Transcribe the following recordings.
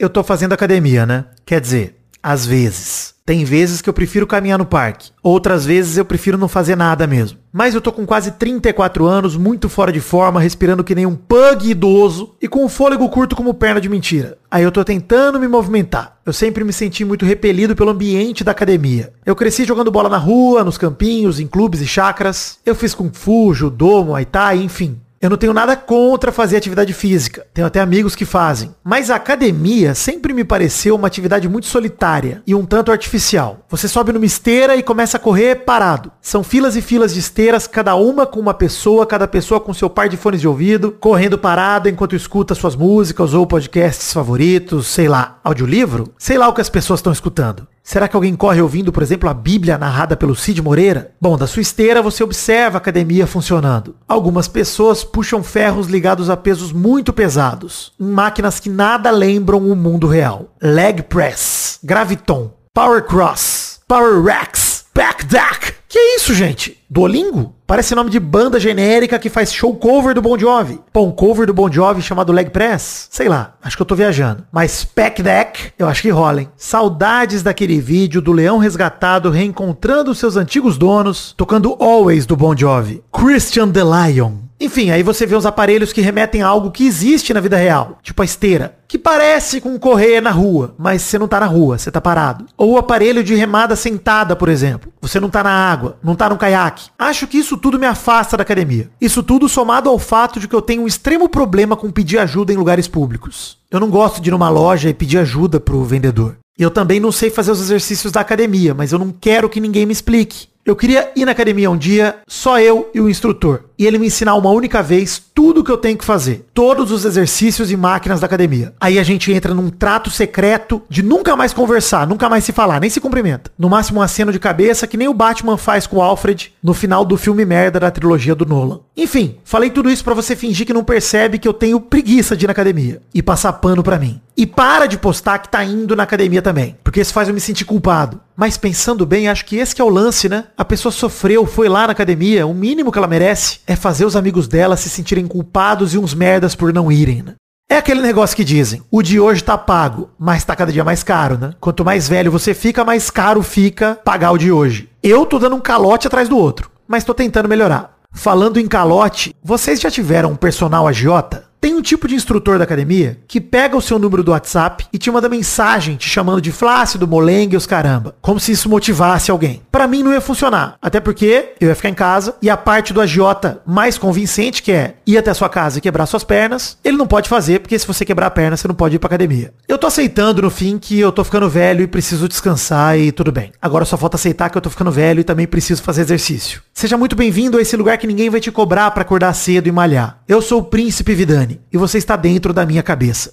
eu tô fazendo academia, né? Quer dizer, às vezes. Tem vezes que eu prefiro caminhar no parque. Outras vezes eu prefiro não fazer nada mesmo. Mas eu tô com quase 34 anos, muito fora de forma, respirando que nem um pug idoso e com o fôlego curto como perna de mentira. Aí eu tô tentando me movimentar. Eu sempre me senti muito repelido pelo ambiente da academia. Eu cresci jogando bola na rua, nos campinhos, em clubes e chacras. Eu fiz kung fu, judô, muay thai, enfim. Eu não tenho nada contra fazer atividade física. Tenho até amigos que fazem. Mas a academia sempre me pareceu uma atividade muito solitária e um tanto artificial. Você sobe numa esteira e começa a correr parado. São filas e filas de esteiras, cada uma com uma pessoa, cada pessoa com seu par de fones de ouvido, correndo parado enquanto escuta suas músicas ou podcasts favoritos, sei lá, audiolivro? Sei lá o que as pessoas estão escutando. Será que alguém corre ouvindo, por exemplo, a Bíblia narrada pelo Cid Moreira? Bom, da sua esteira você observa a academia funcionando. Algumas pessoas puxam ferros ligados a pesos muito pesados, em máquinas que nada lembram o mundo real. Leg press, graviton, power cross, power racks, back deck. Que é isso, gente? Duolingo? Parece nome de banda genérica que faz show cover do Bon Jovi. Um cover do Bon Jovi chamado Leg Press? Sei lá, acho que eu tô viajando. Mas Pack Deck, eu acho que rola, hein? Saudades daquele vídeo do leão resgatado reencontrando seus antigos donos, tocando Always do Bon Jovi. Christian the Lion. Enfim, aí você vê os aparelhos que remetem a algo que existe na vida real, tipo a esteira, que parece com correr na rua, mas você não tá na rua, você tá parado. Ou o aparelho de remada sentada, por exemplo. Você não tá na água, não tá no caiaque. Acho que isso tudo me afasta da academia. Isso tudo somado ao fato de que eu tenho um extremo problema com pedir ajuda em lugares públicos. Eu não gosto de ir numa loja e pedir ajuda pro vendedor. Eu também não sei fazer os exercícios da academia, mas eu não quero que ninguém me explique. Eu queria ir na academia um dia, só eu e o instrutor, e ele me ensinar uma única vez tudo que eu tenho que fazer, todos os exercícios e máquinas da academia. Aí a gente entra num trato secreto de nunca mais conversar, nunca mais se falar, nem se cumprimenta. No máximo um aceno de cabeça que nem o Batman faz com o Alfred no final do filme merda da trilogia do Nolan. Enfim, falei tudo isso para você fingir que não percebe que eu tenho preguiça de ir na academia e passar pano para mim. E para de postar que tá indo na academia também, porque isso faz eu me sentir culpado. Mas pensando bem, acho que esse que é o lance, né? A pessoa sofreu, foi lá na academia, o mínimo que ela merece é fazer os amigos dela se sentirem culpados e uns merdas por não irem, né? É aquele negócio que dizem, o de hoje tá pago, mas tá cada dia mais caro, né? Quanto mais velho você fica, mais caro fica pagar o de hoje. Eu tô dando um calote atrás do outro, mas tô tentando melhorar. Falando em calote, vocês já tiveram um personal agiota? Tem um tipo de instrutor da academia que pega o seu número do WhatsApp e te manda mensagem te chamando de flácido, molengue os caramba. Como se isso motivasse alguém. Para mim não ia funcionar. Até porque eu ia ficar em casa e a parte do agiota mais convincente, que é ir até sua casa e quebrar suas pernas, ele não pode fazer, porque se você quebrar a perna, você não pode ir pra academia. Eu tô aceitando no fim que eu tô ficando velho e preciso descansar e tudo bem. Agora só falta aceitar que eu tô ficando velho e também preciso fazer exercício. Seja muito bem-vindo a esse lugar que ninguém vai te cobrar para acordar cedo e malhar. Eu sou o Príncipe Vidani e você está dentro da minha cabeça.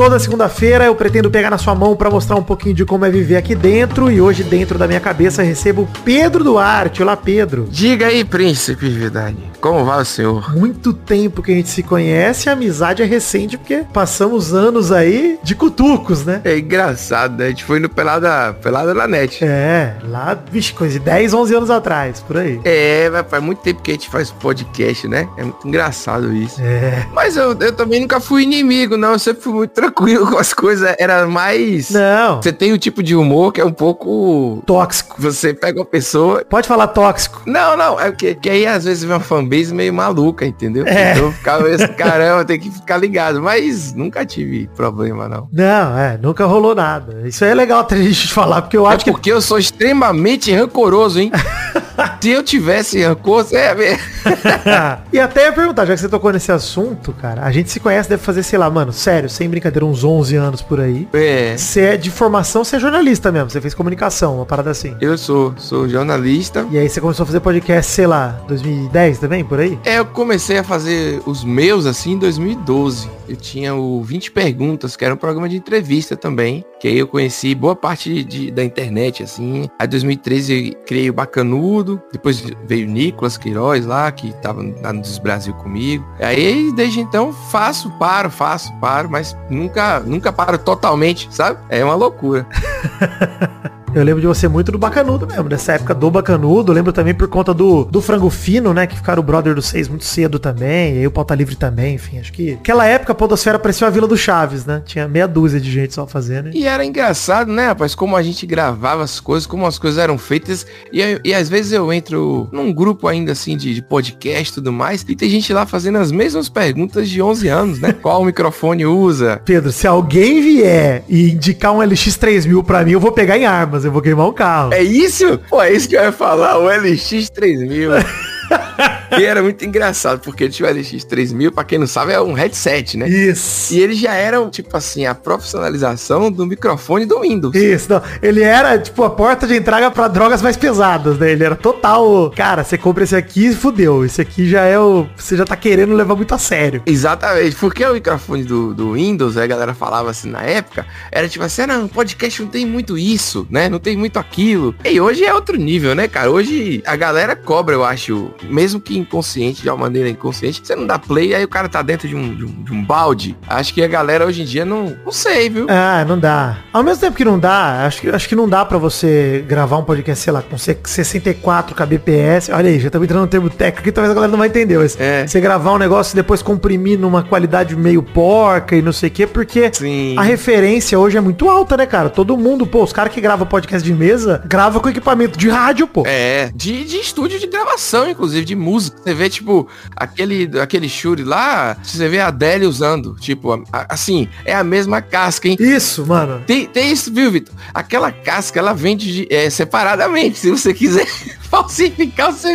Toda segunda-feira eu pretendo pegar na sua mão para mostrar um pouquinho de como é viver aqui dentro. E hoje, dentro da minha cabeça, recebo Pedro Duarte. Olá, Pedro. Diga aí, príncipe Vidani. Como vai o senhor? Muito tempo que a gente se conhece, a amizade é recente, porque passamos anos aí de cutucos, né? É engraçado, né? A gente foi no Pelada, Pelada na net. É, lá, vixe, coisa de 10, 11 anos atrás, por aí. É, faz muito tempo que a gente faz podcast, né? É muito engraçado isso. É. Mas eu, eu também nunca fui inimigo, não. Eu sempre fui muito tranquilo com as coisas. Era mais... Não. Você tem um tipo de humor que é um pouco... Tóxico. Você pega uma pessoa... Pode falar tóxico. Não, não. É porque que aí às vezes vem uma fanbase meio maluca, entendeu? É. Então eu ficava esse caramba, tem que ficar ligado. Mas nunca tive problema, não. Não, é, nunca rolou nada. Isso aí é legal a gente falar, porque eu É acho que... porque eu sou extremamente rancoroso, hein? Se eu tivesse rancor, é, e até ia perguntar, já que você tocou nesse assunto, cara, a gente se conhece, deve fazer, sei lá, mano, sério, sem brincadeira, uns 11 anos por aí. é. Você é de formação, você é jornalista mesmo, você fez comunicação, uma parada assim. Eu sou, sou jornalista. E aí você começou a fazer podcast, sei lá, 2010 também, por aí? É, eu comecei a fazer os meus assim em 2012. Eu tinha o 20 Perguntas, que era um programa de entrevista também. Que aí eu conheci boa parte de, da internet, assim. Aí em 2013 eu criei o Bacanudo. Depois veio Nicolas Queiroz lá, que tava lá no Brasil comigo. Aí, desde então, faço, paro, faço, paro, mas nunca, nunca paro totalmente, sabe? É uma loucura. Eu lembro de você muito do Bacanudo mesmo, dessa época do Bacanudo. Eu lembro também por conta do, do Frango Fino, né? Que ficaram o brother do Seis muito cedo também. E aí o Pauta Livre também, enfim. Acho que aquela época a Podosfera parecia a Vila do Chaves, né? Tinha meia dúzia de gente só fazendo. E era engraçado, né, rapaz? Como a gente gravava as coisas, como as coisas eram feitas. E, e às vezes eu entro num grupo ainda assim de, de podcast e tudo mais. E tem gente lá fazendo as mesmas perguntas de 11 anos, né? Qual microfone usa? Pedro, se alguém vier e indicar um LX3000 pra mim, eu vou pegar em armas eu vou queimar o carro. É isso? Pô, é isso que eu ia falar, o LX 3000. e era muito engraçado, porque ele tinha o LX 3000, pra quem não sabe, é um headset, né? Isso. E ele já era, tipo assim, a profissionalização do microfone do Windows. Isso, não. Ele era, tipo, a porta de entrada para drogas mais pesadas, né? Ele era total. Cara, você compra esse aqui e fudeu. Esse aqui já é o. Você já tá querendo levar muito a sério. Exatamente. Porque o microfone do, do Windows, a galera falava assim na época, era tipo assim, ah, não, podcast não tem muito isso, né? Não tem muito aquilo. E hoje é outro nível, né, cara? Hoje a galera cobra, eu acho, mesmo que inconsciente, de uma maneira inconsciente, você não dá play, aí o cara tá dentro de um, de um, de um balde. Acho que a galera hoje em dia não, não sei, viu? Ah, não dá. Ao mesmo tempo que não dá, acho que, acho que não dá pra você gravar um podcast, sei lá, com 64 kbps. Olha aí, já estamos entrando no termo técnico que talvez a galera não vai entender, mas é. você gravar um negócio e depois comprimir numa qualidade meio porca e não sei o quê, porque Sim. a referência hoje é muito alta, né, cara? Todo mundo, pô, os caras que gravam podcast de mesa, grava com equipamento de rádio, pô. É, de, de estúdio de gravação, inclusive, de música. Você vê, tipo, aquele, aquele Shure lá, você vê a Adele usando. Tipo, assim, é a mesma casca, hein? Isso, mano. Tem, tem isso, viu, Vitor? Aquela casca, ela vende de, é, separadamente, se você quiser falsificar o seu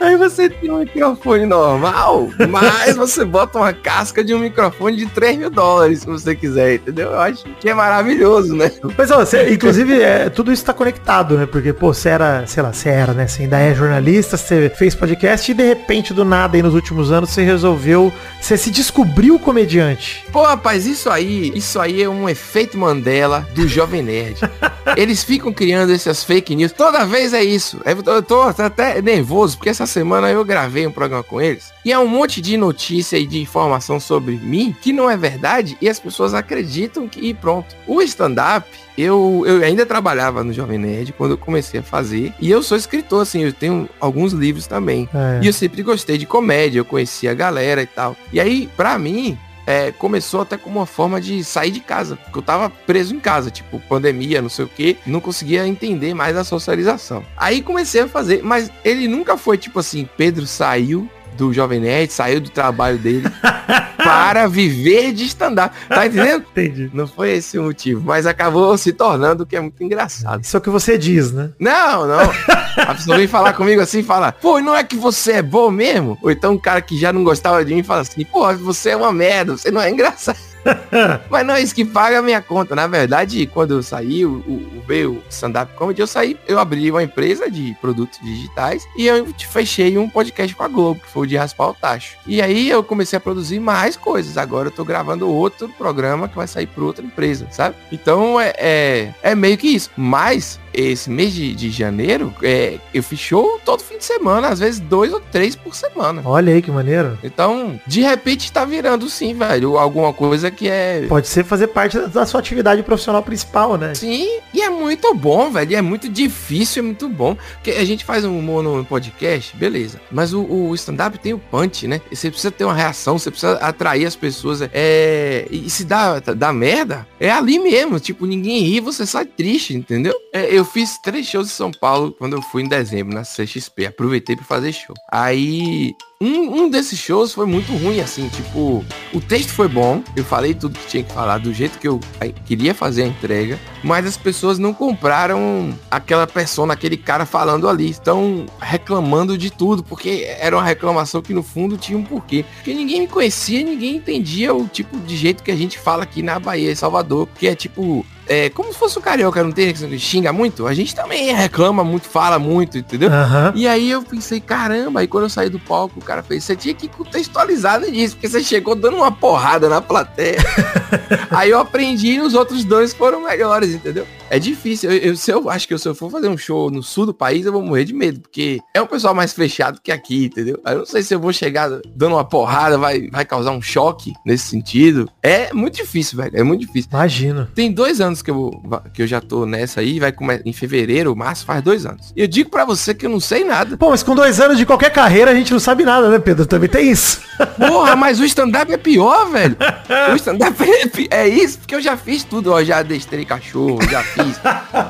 Aí você tem um microfone normal, mas você bota uma casca de um microfone de 3 mil dólares, se você quiser, entendeu? Eu acho que é maravilhoso, né? Mas, ó, você, inclusive, é, tudo isso tá conectado, né? Porque, pô, você era, sei lá, você era, né? Você ainda é jornalista, você fez podcast e, de repente, do nada, aí nos últimos anos, você resolveu, você se descobriu comediante. Pô, rapaz, isso aí, isso aí é um efeito Mandela do Jovem Nerd. Eles ficam criando essas fake news. Toda vez é isso. É, eu tô até nervoso, porque essa semana eu gravei um programa com eles. E é um monte de notícia e de informação sobre mim que não é verdade e as pessoas acreditam que e pronto. O stand-up, eu, eu ainda trabalhava no Jovem Nerd quando eu comecei a fazer. E eu sou escritor, assim, eu tenho alguns livros também. É. E eu sempre gostei de comédia, eu conhecia a galera e tal. E aí, pra mim, é, começou até como uma forma de sair de casa, porque eu tava preso em casa, tipo, pandemia, não sei o que, não conseguia entender mais a socialização. Aí comecei a fazer, mas ele nunca foi tipo assim, Pedro saiu do Jovem Nerd, saiu do trabalho dele para viver de stand-up. Tá entendendo? Entendi. Não foi esse o motivo, mas acabou se tornando o que é muito engraçado. Isso é o que você diz, né? Não, não. A pessoa vem falar comigo assim e fala, pô, não é que você é bom mesmo? Ou então um cara que já não gostava de mim fala assim, pô, você é uma merda, você não é engraçado. Mas não é isso que paga a minha conta. Na verdade, quando eu saí, o, o, o stand-up comedy, eu saí, eu abri uma empresa de produtos digitais e eu fechei um podcast com a Globo, que foi o de raspar o tacho. E aí eu comecei a produzir mais coisas. Agora eu tô gravando outro programa que vai sair para outra empresa, sabe? Então é, é, é meio que isso. Mas esse mês de, de janeiro, é, eu fiz show todo fim de semana, às vezes dois ou três por semana. Olha aí que maneiro. Então, de repente tá virando sim, velho, alguma coisa que é... Pode ser fazer parte da sua atividade profissional principal, né? Sim, e é muito bom, velho, é muito difícil, é muito bom. Porque a gente faz um mono podcast, beleza. Mas o, o stand-up tem o punch, né? Você precisa ter uma reação, você precisa atrair as pessoas. É... E se dá, dá merda, é ali mesmo. Tipo, ninguém ri, você sai triste, entendeu? É, eu fiz três shows em São Paulo quando eu fui em dezembro, na CXP. Aproveitei para fazer show. Aí um, um desses shows foi muito ruim, assim, tipo, o texto foi bom, eu falei tudo que tinha que falar do jeito que eu queria fazer a entrega, mas as pessoas não compraram aquela persona, aquele cara falando ali, estão reclamando de tudo, porque era uma reclamação que no fundo tinha um porquê. Porque ninguém me conhecia, ninguém entendia o tipo de jeito que a gente fala aqui na Bahia, em Salvador, que é tipo, é, como se fosse o carioca, não tem que xinga muito, a gente também reclama muito, fala muito, entendeu? Uhum. E aí eu pensei, caramba, aí quando eu saí do palco, o cara fez, você tinha que contextualizar nisso, porque você chegou dando uma porrada na plateia. aí eu aprendi e os outros dois foram melhores, entendeu? É difícil. Eu, eu, se eu acho que se eu for fazer um show no sul do país, eu vou morrer de medo, porque é um pessoal mais fechado que aqui, entendeu? Eu não sei se eu vou chegar dando uma porrada, vai, vai causar um choque nesse sentido. É muito difícil, velho. É muito difícil. Imagina. Tem dois anos que eu, que eu já tô nessa aí, vai começar em fevereiro, março, faz dois anos. E eu digo para você que eu não sei nada. Pô, mas com dois anos de qualquer carreira a gente não sabe nada, né, Pedro? Também tem isso. Porra, mas o stand-up é pior, velho. O stand-up é, é, isso, porque eu já fiz tudo, ó. Já destrei cachorro, já fiz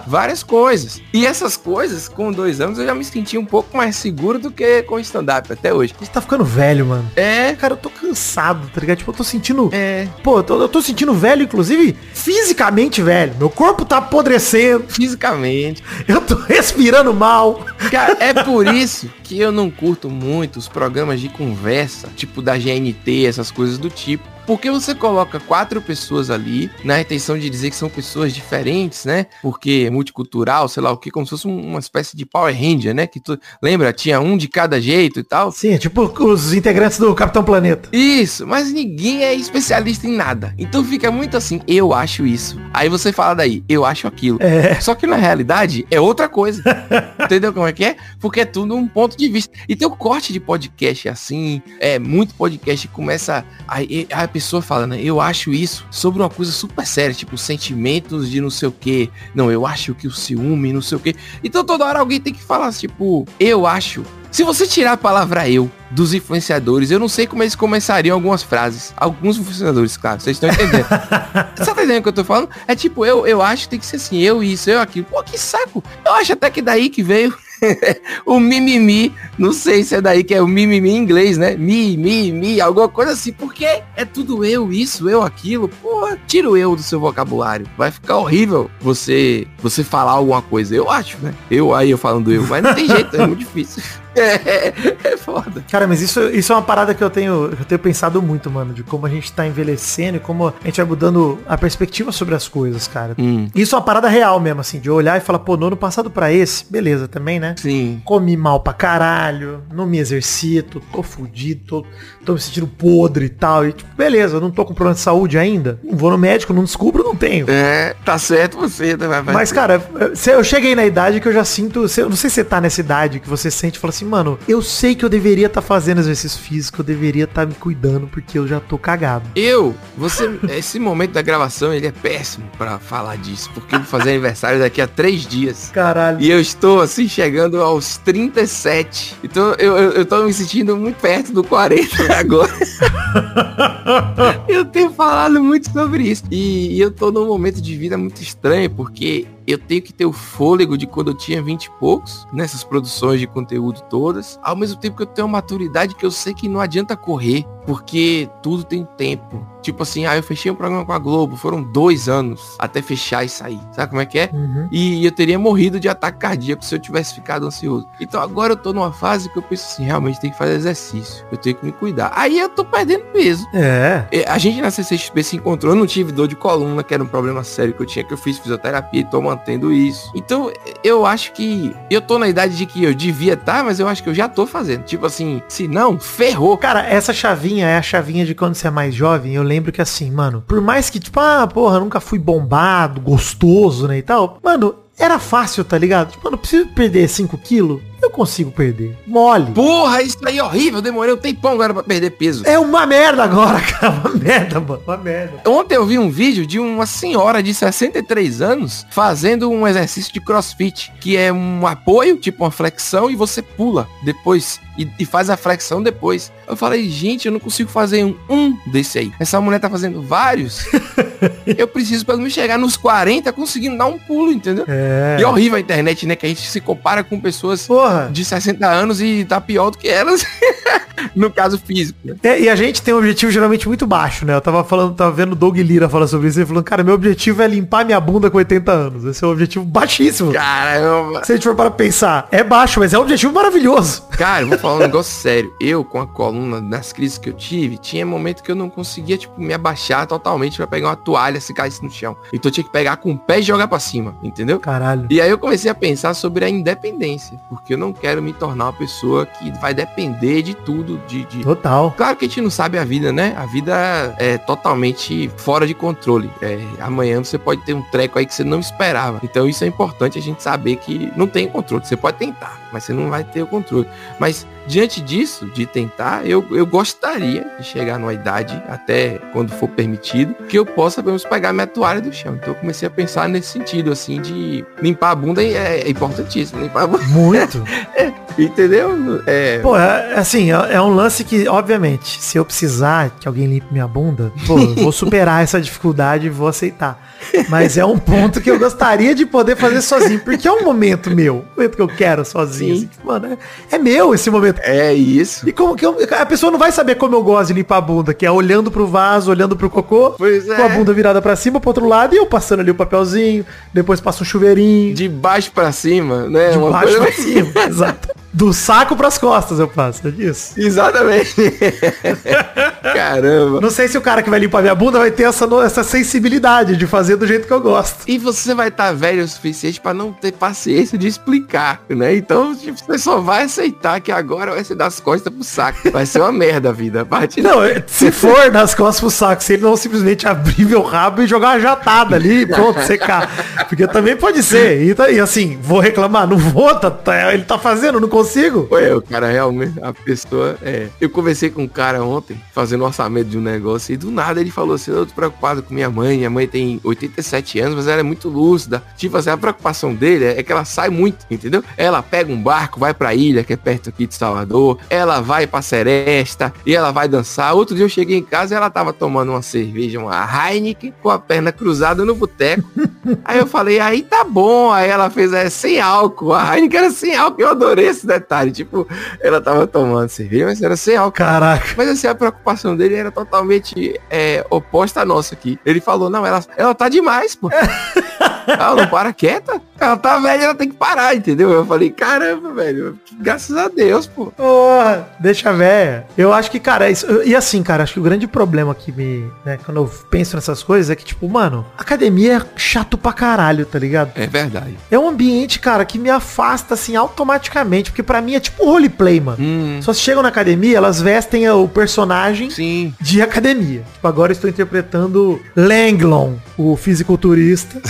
várias coisas. E essas coisas, com dois anos, eu já me senti um pouco mais seguro do que com stand-up até hoje. A gente tá ficando velho, mano. É. Cara, eu tô cansado, tá ligado? Tipo, eu tô sentindo. É. Pô, eu tô, eu tô sentindo velho, inclusive, fisicamente velho. Meu corpo tá apodrecendo. Fisicamente. Eu tô respirando mal. Cara, é por isso que eu não curto muito os programas de conversa, tipo da GNT, essas coisas do tipo. Porque você coloca quatro pessoas ali, na intenção de dizer que são pessoas diferentes, né? Porque é multicultural, sei lá o que, como se fosse uma espécie de Power Ranger, né? Que tu lembra, tinha um de cada jeito e tal. Sim, é tipo os integrantes do Capitão Planeta. Isso, mas ninguém é especialista em nada. Então fica muito assim, eu acho isso. Aí você fala daí, eu acho aquilo. É. Só que na realidade é outra coisa. Entendeu como é que é? Porque é tudo um ponto de vista. E tem o corte de podcast assim, é muito podcast começa a, a, a pessoa fala, né? Eu acho isso sobre uma coisa super séria, tipo sentimentos de não sei o que. Não, eu acho que o ciúme, não sei o que. Então toda hora alguém tem que falar, tipo, eu acho. Se você tirar a palavra eu dos influenciadores, eu não sei como eles começariam algumas frases. Alguns influenciadores, claro, vocês estão entendendo. Você tá entendendo o que eu tô falando? É tipo, eu, eu acho que tem que ser assim, eu isso, eu aquilo. Pô, que saco. Eu acho até que daí que veio o mimimi, não sei se é daí que é o mimimi em inglês, né? Mi, mi, mi, alguma coisa assim, porque é tudo eu, isso, eu, aquilo. Porra, tira o eu do seu vocabulário. Vai ficar horrível você você falar alguma coisa. Eu acho, né? Eu aí eu falando eu, mas não tem jeito, é muito difícil. É, é foda. Cara, mas isso, isso é uma parada que eu tenho, eu tenho pensado muito, mano, de como a gente tá envelhecendo e como a gente vai mudando a perspectiva sobre as coisas, cara. Hum. Isso é uma parada real mesmo, assim, de olhar e falar, pô, no ano passado pra esse, beleza também, né? Sim. Comi mal pra caralho, não me exercito, tô fudido, tô, tô me sentindo podre e tal. E tipo, beleza, eu não tô com problema de saúde ainda. Não vou no médico, não descubro, não tenho. É, tá certo você. Né? Mas, cara, eu cheguei na idade que eu já sinto. Eu não sei se você tá nessa idade que você sente e fala assim, mano, eu sei que eu deveria estar tá fazendo exercício físico, eu deveria estar tá me cuidando, porque eu já tô cagado. Eu, você, esse momento da gravação, ele é péssimo para falar disso, porque eu vou fazer aniversário daqui a três dias. Caralho. E eu estou, assim, chegando aos 37. Então eu, eu, eu tô me sentindo muito perto do 40 agora. eu tenho falado muito sobre isso. E, e eu tô num momento de vida muito estranho, porque eu tenho que ter o fôlego de quando eu tinha 20 e poucos, nessas produções de conteúdo todas, ao mesmo tempo que eu tenho uma maturidade que eu sei que não adianta correr, porque tudo tem tempo. Tipo assim, ah, eu fechei um programa com a Globo, foram dois anos até fechar e sair. Sabe como é que é? Uhum. E eu teria morrido de ataque cardíaco se eu tivesse ficado ansioso. Então agora eu tô numa fase que eu penso assim, realmente tem que fazer exercício. Eu tenho que me cuidar. Aí eu tô perdendo peso. É. A gente na CCXP se encontrou, eu não tive dor de coluna, que era um problema sério que eu tinha, que eu fiz fisioterapia e tô mantendo isso. Então eu acho que eu tô na idade de que eu devia estar, tá, mas eu acho que eu já tô fazendo. Tipo assim, se não, ferrou. Cara, essa chavinha é a chavinha de quando você é mais jovem. Eu lembro que assim, mano, por mais que, tipo, ah, porra, nunca fui bombado, gostoso, né, e tal. Mano, era fácil, tá ligado? Tipo, eu não preciso perder 5 quilos eu consigo perder. Mole. Porra, isso aí é horrível. Demorei um tempão agora pra perder peso. É uma merda agora, cara. Uma merda, mano. Uma merda. Ontem eu vi um vídeo de uma senhora de 63 anos fazendo um exercício de crossfit, que é um apoio, tipo uma flexão, e você pula depois. E, e faz a flexão depois. Eu falei, gente, eu não consigo fazer um, um desse aí. Essa mulher tá fazendo vários. eu preciso pelo menos chegar nos 40 conseguindo dar um pulo, entendeu? É. E é horrível a internet, né? Que a gente se compara com pessoas Porra. de 60 anos e tá pior do que elas. no caso físico. Né? É, e a gente tem um objetivo geralmente muito baixo, né? Eu tava falando, tava vendo o Doug Lira falar sobre isso, ele falando, cara, meu objetivo é limpar minha bunda com 80 anos. Esse é um objetivo baixíssimo. Caramba. Se a gente for para pensar, é baixo, mas é um objetivo maravilhoso. Cara, eu vou falar um negócio sério. Eu, com a coluna, nas crises que eu tive, tinha momento que eu não conseguia, tipo, me abaixar totalmente para pegar uma toalha se caísse no chão. Então eu tinha que pegar com o pé e jogar para cima, entendeu? Caralho. E aí eu comecei a pensar sobre a independência, porque eu não quero me tornar uma pessoa que vai depender de tudo tudo de, de... Total. Claro que a gente não sabe a vida, né? A vida é totalmente fora de controle. É, amanhã você pode ter um treco aí que você não esperava. Então isso é importante a gente saber que não tem controle. Você pode tentar, mas você não vai ter o controle. Mas diante disso, de tentar, eu, eu gostaria de chegar numa idade, até quando for permitido, que eu possa, pelo menos, pegar minha toalha do chão. Então eu comecei a pensar nesse sentido, assim, de limpar a bunda é, é importantíssimo. Limpar a bunda. Muito. é, entendeu? É... Pô, é, assim, é, é, um lance que, obviamente, se eu precisar que alguém limpe minha bunda, pô, eu vou superar essa dificuldade e vou aceitar. Mas é um ponto que eu gostaria de poder fazer sozinho, porque é um momento meu, um momento que eu quero sozinho. Assim, mano, é, é, meu esse momento. É isso. E como que eu, a pessoa não vai saber como eu gosto de limpar a bunda, que é olhando pro vaso, olhando pro cocô, pois é. com a bunda virada para cima, pro outro lado, e eu passando ali o papelzinho, depois passo um chuveirinho. De baixo para cima, né? De Uma baixo coisa... pra cima, exato. Do saco pras costas eu passo, é disso? Exatamente. Caramba. Não sei se o cara que vai limpar minha bunda vai ter essa, essa sensibilidade de fazer do jeito que eu gosto. E você vai estar tá velho o suficiente para não ter paciência de explicar, né? Então, tipo, você só vai aceitar que agora vai ser das costas pro saco. Vai ser uma merda a vida. A partir não, se for das costas pro saco, se ele não simplesmente abrir meu rabo e jogar uma jatada ali, pronto, secar. Porque também pode ser. E, tá, e assim, vou reclamar, não vou, tá, tá, ele tá fazendo, não consigo consigo. Ué, o cara realmente, a pessoa, é. Eu conversei com um cara ontem, fazendo orçamento de um negócio, e do nada ele falou assim, eu tô preocupado com minha mãe, minha mãe tem 87 anos, mas ela é muito lúcida. Tipo assim, a preocupação dele é que ela sai muito, entendeu? Ela pega um barco, vai pra ilha, que é perto aqui de Salvador, ela vai pra Seresta, e ela vai dançar. Outro dia eu cheguei em casa e ela tava tomando uma cerveja, uma Heineken, com a perna cruzada no boteco. aí eu falei, aí tá bom. Aí ela fez, é, sem álcool. A Heineken era sem álcool, eu adorei esse detalhe. Tipo, ela tava tomando cerveja, mas era sem álcool. Caraca. Mas assim, a preocupação dele era totalmente é, oposta à nossa aqui. Ele falou, não, ela, ela tá demais, pô. ela não para quieta. Ela tá velha, ela tem que parar, entendeu? Eu falei, caramba, velho. Graças a Deus, pô. Porra, deixa velha. Eu acho que, cara, é isso. E assim, cara, acho que o grande problema que me. Né, quando eu penso nessas coisas é que, tipo, mano, academia é chato pra caralho, tá ligado? É verdade. É um ambiente, cara, que me afasta, assim, automaticamente. Porque para mim é tipo roleplay, mano. Hum. Só se chegam na academia, elas vestem o personagem Sim. de academia. Tipo, agora eu estou interpretando Langlon, o fisiculturista.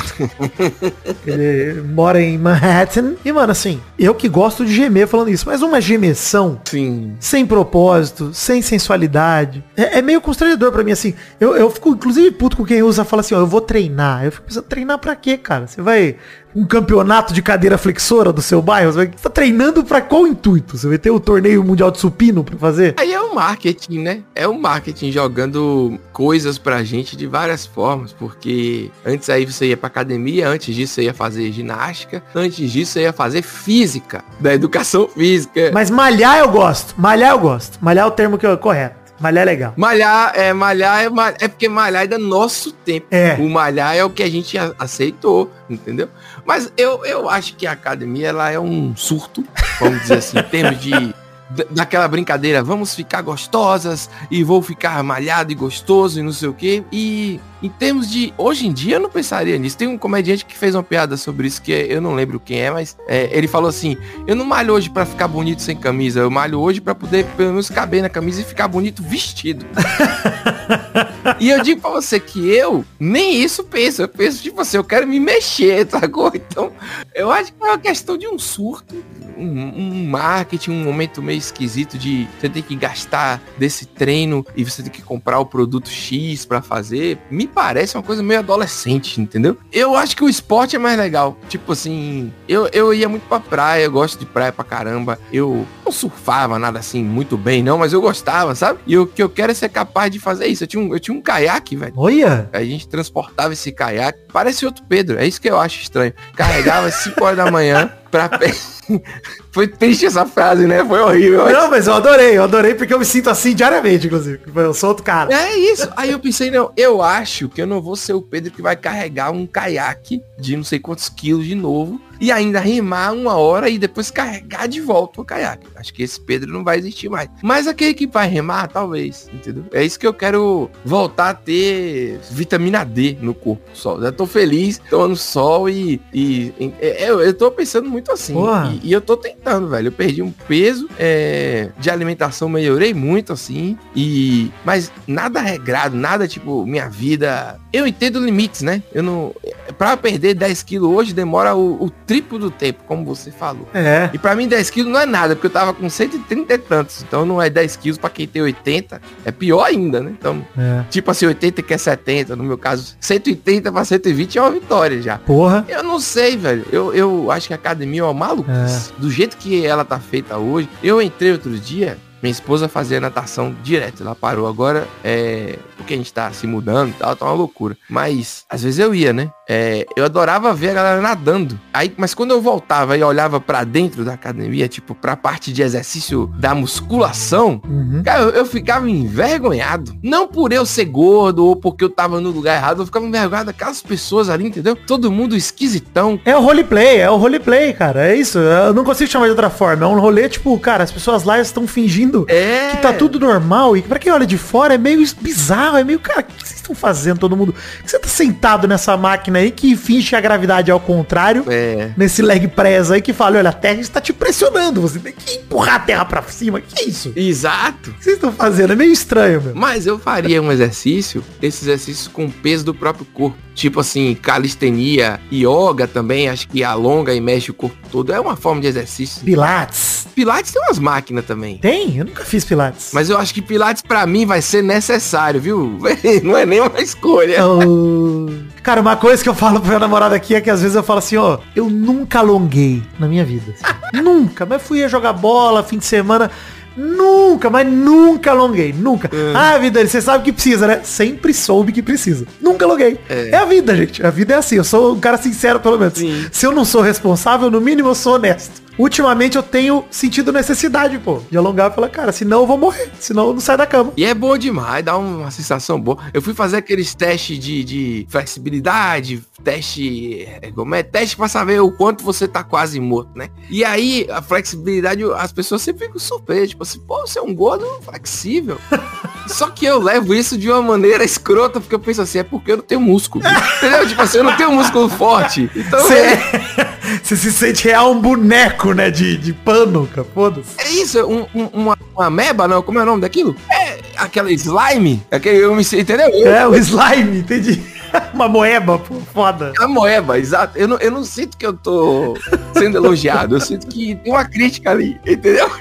Ele mora em Manhattan. E, mano, assim, eu que gosto de gemer falando isso, mas uma gemeção Sim. sem propósito, sem sensualidade, é, é meio constrangedor para mim, assim. Eu, eu fico, inclusive, puto com quem usa, fala assim, ó, eu vou treinar. Eu fico pensando, treinar pra quê, cara? Você vai um campeonato de cadeira flexora do seu bairro? Você vai tá treinando para qual intuito? Você vai ter o torneio mundial de supino para fazer? Aí é o marketing, né? É o marketing jogando coisas pra gente de várias formas, porque antes aí você ia pra academia, antes disso você ia fazer ginástica, antes disso você ia fazer física, da educação física. Mas malhar eu gosto. Malhar eu gosto. Malhar é o termo que eu correto. Malhar é legal. Malhar, é, malhar é, é porque malhar é do nosso tempo. É. O malhar é o que a gente aceitou, entendeu? Mas eu, eu acho que a academia, ela é um surto, vamos dizer assim, em termos de daquela brincadeira, vamos ficar gostosas e vou ficar malhado e gostoso e não sei o que. E em termos de hoje em dia eu não pensaria nisso. Tem um comediante que fez uma piada sobre isso que eu não lembro quem é, mas é, ele falou assim: "Eu não malho hoje para ficar bonito sem camisa, eu malho hoje para poder pelo menos caber na camisa e ficar bonito vestido". e eu digo para você que eu nem isso penso. Eu penso tipo assim, eu quero me mexer, sacou? Então, eu acho que é uma questão de um surto um, um, marketing, um momento meio esquisito de você ter que gastar desse treino e você ter que comprar o produto X para fazer, me parece uma coisa meio adolescente, entendeu? Eu acho que o esporte é mais legal. Tipo assim, eu, eu ia muito pra praia, eu gosto de praia pra caramba. Eu não surfava nada assim muito bem, não, mas eu gostava, sabe? E o que eu quero é ser capaz de fazer isso. Eu tinha um, eu tinha um caiaque, velho. Olha! A gente transportava esse caiaque. Parece outro Pedro, é isso que eu acho estranho. Carregava 5 horas da manhã pra pé. Foi triste essa frase, né? Foi horrível. Não, mas eu adorei, eu adorei porque eu me sinto assim diariamente, inclusive. Eu sou outro cara. É isso. Aí eu pensei, não, eu acho que eu não vou ser o Pedro que vai carregar um caiaque de não sei quantos quilos de novo e ainda remar uma hora e depois carregar de volta o caiaque. Acho que esse Pedro não vai existir mais. Mas aquele que vai remar, talvez, entendeu? É isso que eu quero voltar a ter vitamina D no corpo sol. Já tô feliz, tomando sol e, e, e é, eu, eu tô pensando muito assim. E, e, eu tô tentando, velho. Eu perdi um peso é, de alimentação, melhorei muito assim. E mas nada regrado, nada tipo minha vida. Eu entendo limites, né? Eu não para perder 10 quilos hoje demora o, o, triplo do tempo, como você falou. É. E para mim 10 quilos não é nada, porque eu tava com 130 e tantos. Então não é 10 quilos para quem tem 80. É pior ainda, né? Então, é. tipo assim, 80 que é 70, no meu caso, 130 para 120 é uma vitória já. Porra. Eu não sei, velho. Eu, eu acho que a academia é uma maluquice. É. Do jeito que ela tá feita hoje. Eu entrei outro dia, minha esposa fazia natação direto, ela parou agora, é, porque a gente tá se mudando e tal, tá uma loucura. Mas, às vezes eu ia, né? É, eu adorava ver a galera nadando. Aí, mas quando eu voltava e olhava para dentro da academia, tipo, pra parte de exercício da musculação, uhum. cara, eu, eu, ficava envergonhado. Não por eu ser gordo ou porque eu tava no lugar errado, eu ficava envergonhado daquelas pessoas ali, entendeu? Todo mundo esquisitão. É o roleplay, é o roleplay, cara. É isso. Eu não consigo chamar de outra forma. É um rolê, tipo, cara, as pessoas lá estão fingindo é. que tá tudo normal. E pra quem olha de fora é meio bizarro, é meio, cara, o que vocês estão fazendo, todo mundo? Que você tá sentado nessa máquina aí que finge a gravidade ao contrário. É. Nesse leg press aí que fala, olha, a Terra está te pressionando. Você tem que empurrar a Terra pra cima. Que é isso? Exato. O que vocês estão fazendo? É meio estranho, meu. Mas eu faria um exercício, esse exercício com o peso do próprio corpo. Tipo assim, calistenia, yoga também, acho que alonga e mexe o corpo todo. É uma forma de exercício. Pilates. Pilates tem umas máquinas também. Tem? Eu nunca fiz Pilates. Mas eu acho que Pilates para mim vai ser necessário, viu? Não é nem uma escolha. Oh. Cara, uma coisa que eu falo pro meu namorado aqui é que às vezes eu falo assim, ó, eu nunca alonguei na minha vida. Assim. nunca. Mas fui jogar bola, fim de semana. Nunca, mas nunca alonguei. Nunca. É. Ah, vida, você sabe que precisa, né? Sempre soube que precisa. Nunca alonguei. É. é. a vida, gente. A vida é assim. Eu sou um cara sincero, pelo menos. Sim. Se eu não sou responsável, no mínimo eu sou honesto ultimamente eu tenho sentido necessidade, pô, de alongar e falar, cara, senão eu vou morrer, senão eu não saio da cama. E é bom demais, dá uma sensação boa. Eu fui fazer aqueles testes de, de flexibilidade, teste, é, como é, teste pra saber o quanto você tá quase morto, né? E aí, a flexibilidade, as pessoas sempre ficam surpresas, tipo assim, pô, você é um gordo flexível. Só que eu levo isso de uma maneira escrota, porque eu penso assim, é porque eu não tenho músculo. Entendeu? Tipo assim, eu não tenho músculo forte. Então. Você é... se sente real um boneco, né? De, de pano, cara. Foda-se. É isso, um, um, uma, uma meba, não? Como é o nome daquilo? É aquela slime. Aquele, eu me entendeu? É, o slime, entendi. Uma moeba, pô, foda. A moeba, exato. Eu não, eu não sinto que eu tô sendo elogiado. Eu sinto que tem uma crítica ali, entendeu?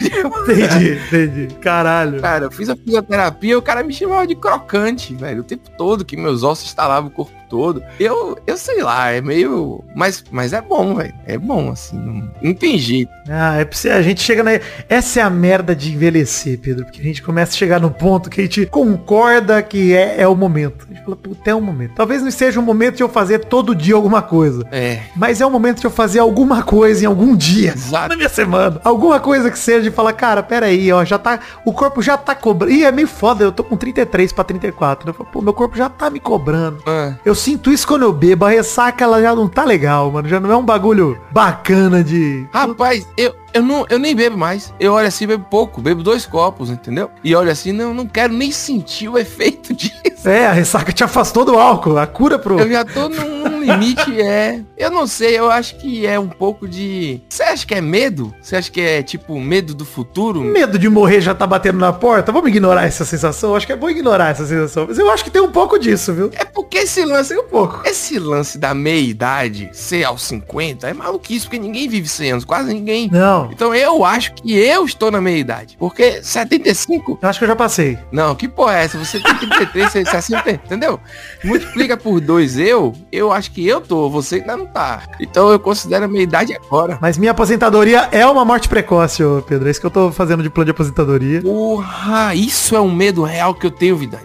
Entendi, entendi. Caralho. Cara, eu fiz a fisioterapia e o cara me chamava de crocante, velho. O tempo todo que meus ossos instalavam o corpo todo. Eu, eu sei lá, é meio. Mas, mas é bom, velho. É bom, assim. Não, não tem jeito. Ah, é pra a gente chega na. Essa é a merda de envelhecer, Pedro. Porque a gente começa a chegar no ponto que a gente concorda que é, é o momento. A gente fala, puta, é o momento. Talvez não seja o momento de eu fazer todo dia alguma coisa. É. Mas é o momento de eu fazer alguma coisa em algum dia. Exato. Na minha semana. Alguma coisa que seja de falar, cara, pera aí, ó, já tá. O corpo já tá cobrando. E é meio foda, eu tô com 33 pra 34. Né? Eu falo, pô, meu corpo já tá me cobrando. É. Eu sinto isso quando eu bebo. A ressaca, ela já não tá legal, mano. Já não é um bagulho bacana de... Rapaz, eu, eu, não, eu nem bebo mais. Eu olho assim, bebo pouco. Bebo dois copos, entendeu? E olho assim, não, não quero nem sentir o efeito disso. É, a ressaca te afastou do álcool. A cura pro... Eu já tô num, num limite, é... Eu não sei, eu acho que é um pouco de... Você acha que é medo? Você acha que é, tipo, medo do futuro? Medo de morrer já tá batendo na porta? Vamos ignorar essa sensação? Eu acho que é bom ignorar essa sensação. Mas eu acho que tem um pouco disso, viu? É porque esse lance... Um pouco. Esse lance da meia-idade, ser aos 50, é maluquice, porque ninguém vive 100 anos. Quase ninguém. Não. Então eu acho que eu estou na meia idade. Porque 75. Eu acho que eu já passei. Não, que porra é essa? Você tem 33, 60, entendeu? Multiplica por dois eu, eu acho que eu tô, você ainda não tá. Então eu considero a meia idade agora. Mas minha aposentadoria é uma morte precoce, ô Pedro. É isso que eu tô fazendo de plano de aposentadoria. Porra, isso é um medo real que eu tenho, vida.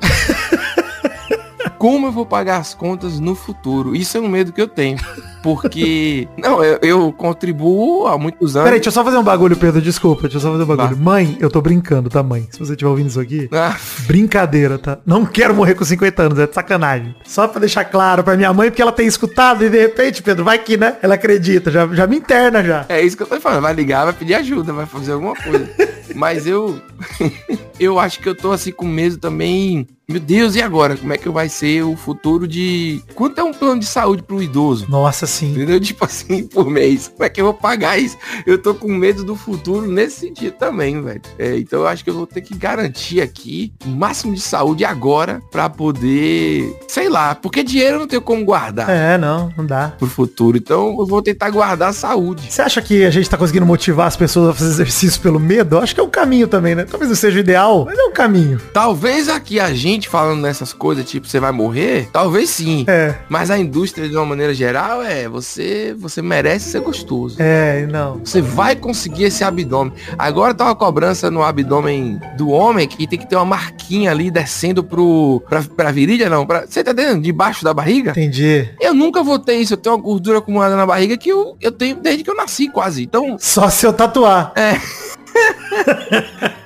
Como eu vou pagar as contas no futuro. Isso é um medo que eu tenho. Porque, não, eu, eu contribuo há muitos anos. Peraí, deixa eu só fazer um bagulho, Pedro. Desculpa, deixa eu só fazer um bagulho. Mãe, eu tô brincando, tá, mãe? Se você estiver ouvindo isso aqui, Ah, brincadeira, tá? Não quero morrer com 50 anos, é de sacanagem. Só pra deixar claro pra minha mãe, porque ela tem escutado e de repente, Pedro, vai que, né? Ela acredita, já, já me interna já. é isso que eu tô falando. Vai ligar, vai pedir ajuda, vai fazer alguma coisa. Mas eu. eu acho que eu tô assim com medo também. Meu Deus, e agora? Como é que vai ser o futuro de. Quanto é um plano de saúde pro idoso? Nossa, sim. Entendeu? Tipo assim, por mês. Como é que eu vou pagar isso? Eu tô com medo do futuro nesse sentido também, velho. É, então eu acho que eu vou ter que garantir aqui o máximo de saúde agora pra poder, sei lá, porque dinheiro eu não tenho como guardar É, não, não dá. pro futuro. Então eu vou tentar guardar a saúde. Você acha que a gente tá conseguindo motivar as pessoas a fazer exercício pelo medo? Eu acho que é um caminho também, né? Talvez não seja o ideal, mas é um caminho. Talvez aqui a gente falando nessas coisas, tipo, você vai morrer, talvez sim. É, Mas a indústria, de uma maneira geral, é você, você merece ser gostoso. é, não. Você vai conseguir esse abdômen. Agora tá uma cobrança no abdômen do homem que tem que ter uma marquinha ali descendo pro, pra, pra virilha, não. Pra, você tá entendendo? Debaixo da barriga? Entendi. Eu nunca vou ter isso. Eu tenho uma gordura acumulada na barriga que eu, eu tenho desde que eu nasci quase. Então, Só se eu tatuar.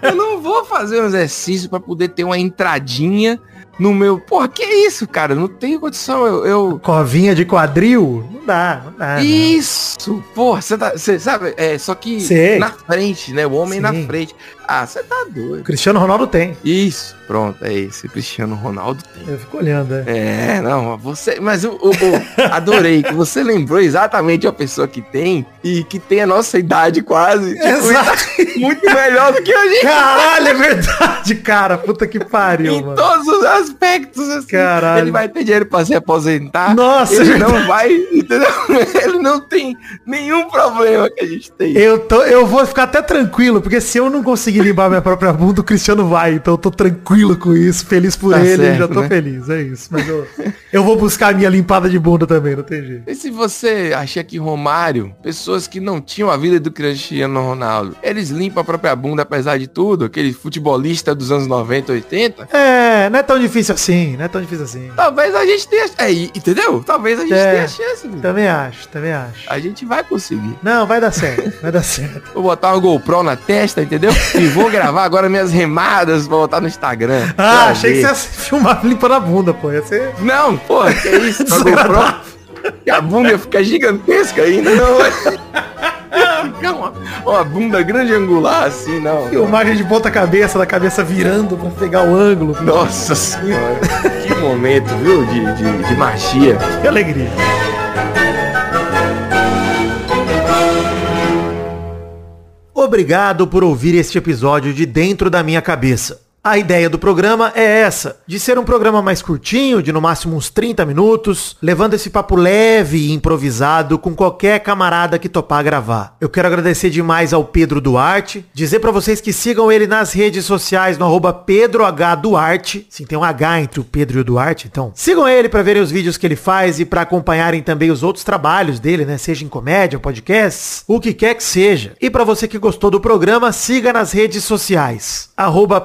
eu não vou fazer um exercício pra poder ter uma entradinha no meu... Porra, que isso, cara? Não tenho condição. Eu... eu... Covinha de quadril? Não dá, não dá. não. Isso! Porra, você tá. Você sabe? É, só que Sei. na frente, né? O homem Sim. na frente. Ah, você tá doido. Cristiano Ronaldo tem. Isso, pronto, é esse. Cristiano Ronaldo tem. Eu fico olhando, é. É, não, você. Mas o, o- o- adorei que você lembrou exatamente a pessoa que tem e que tem a nossa idade quase. Tipo, muito melhor do que a gente. Caralho, é verdade, cara. Puta que pariu, Em mano. todos os aspectos, assim. Caralho. Ele vai ter dinheiro pra se aposentar. Nossa, ele não vai, entendeu? Ele não tem nenhum problema que a gente tem. Eu, tô, eu vou ficar até tranquilo, porque se eu não conseguir limpar minha própria bunda, o Cristiano vai. Então eu tô tranquilo com isso, feliz por Tá ele, certo, já tô né? feliz, é isso. Mas eu, eu vou buscar a minha limpada de bunda também, não tem jeito. E se você acha que Romário, pessoas que não tinham a vida do Cristiano Ronaldo, eles limpam a própria bunda apesar de tudo, aquele futebolista dos anos 90, 80, É, não é tão difícil assim, não é tão difícil assim. talvez a gente tenha... É, entendeu? Talvez a gente É. tenha chance. viu? Também acho, também acho. A gente vai conseguir. Não, vai dar certo, vai dar certo. Vou botar uma GoPro na testa, entendeu? E vou gravar agora minhas remadas pra botar no Instagram. Ah, achei que ver. você ia filmar limpando a bunda, pô. Ia ser... Não, porra, que isso? Uma GoPro? E a bunda ia ficar gigantesca ainda, não. Ficar uma, uma bunda grande e angular assim, não. Filmagem de ponta cabeça, da cabeça virando pra pegar o ângulo. Nossa senhora, que momento, viu, de, de, de magia. Que alegria. Obrigado por ouvir este episódio de Dentro da Minha Cabeça. A ideia do programa é essa, de ser um programa mais curtinho, de no máximo uns 30 minutos, levando esse papo leve e improvisado com qualquer camarada que topar gravar. Eu quero agradecer demais ao Pedro Duarte, dizer pra vocês que sigam ele nas redes sociais no arroba Pedro H. Duarte. Sim, tem um H entre o Pedro e o Duarte, então. Sigam ele pra verem os vídeos que ele faz e pra acompanharem também os outros trabalhos dele, né? Seja em comédia, podcasts, o que quer que seja. E pra você que gostou do programa, siga nas redes sociais. Arroba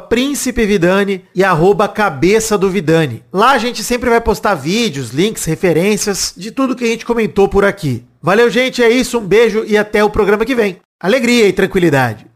Príncipe Vidani e arroba Cabeça do Vidani. Lá a gente sempre vai postar vídeos, links, referências de tudo que a gente comentou por aqui. Valeu, gente. É isso. Um beijo e até o programa que vem. Alegria e tranquilidade.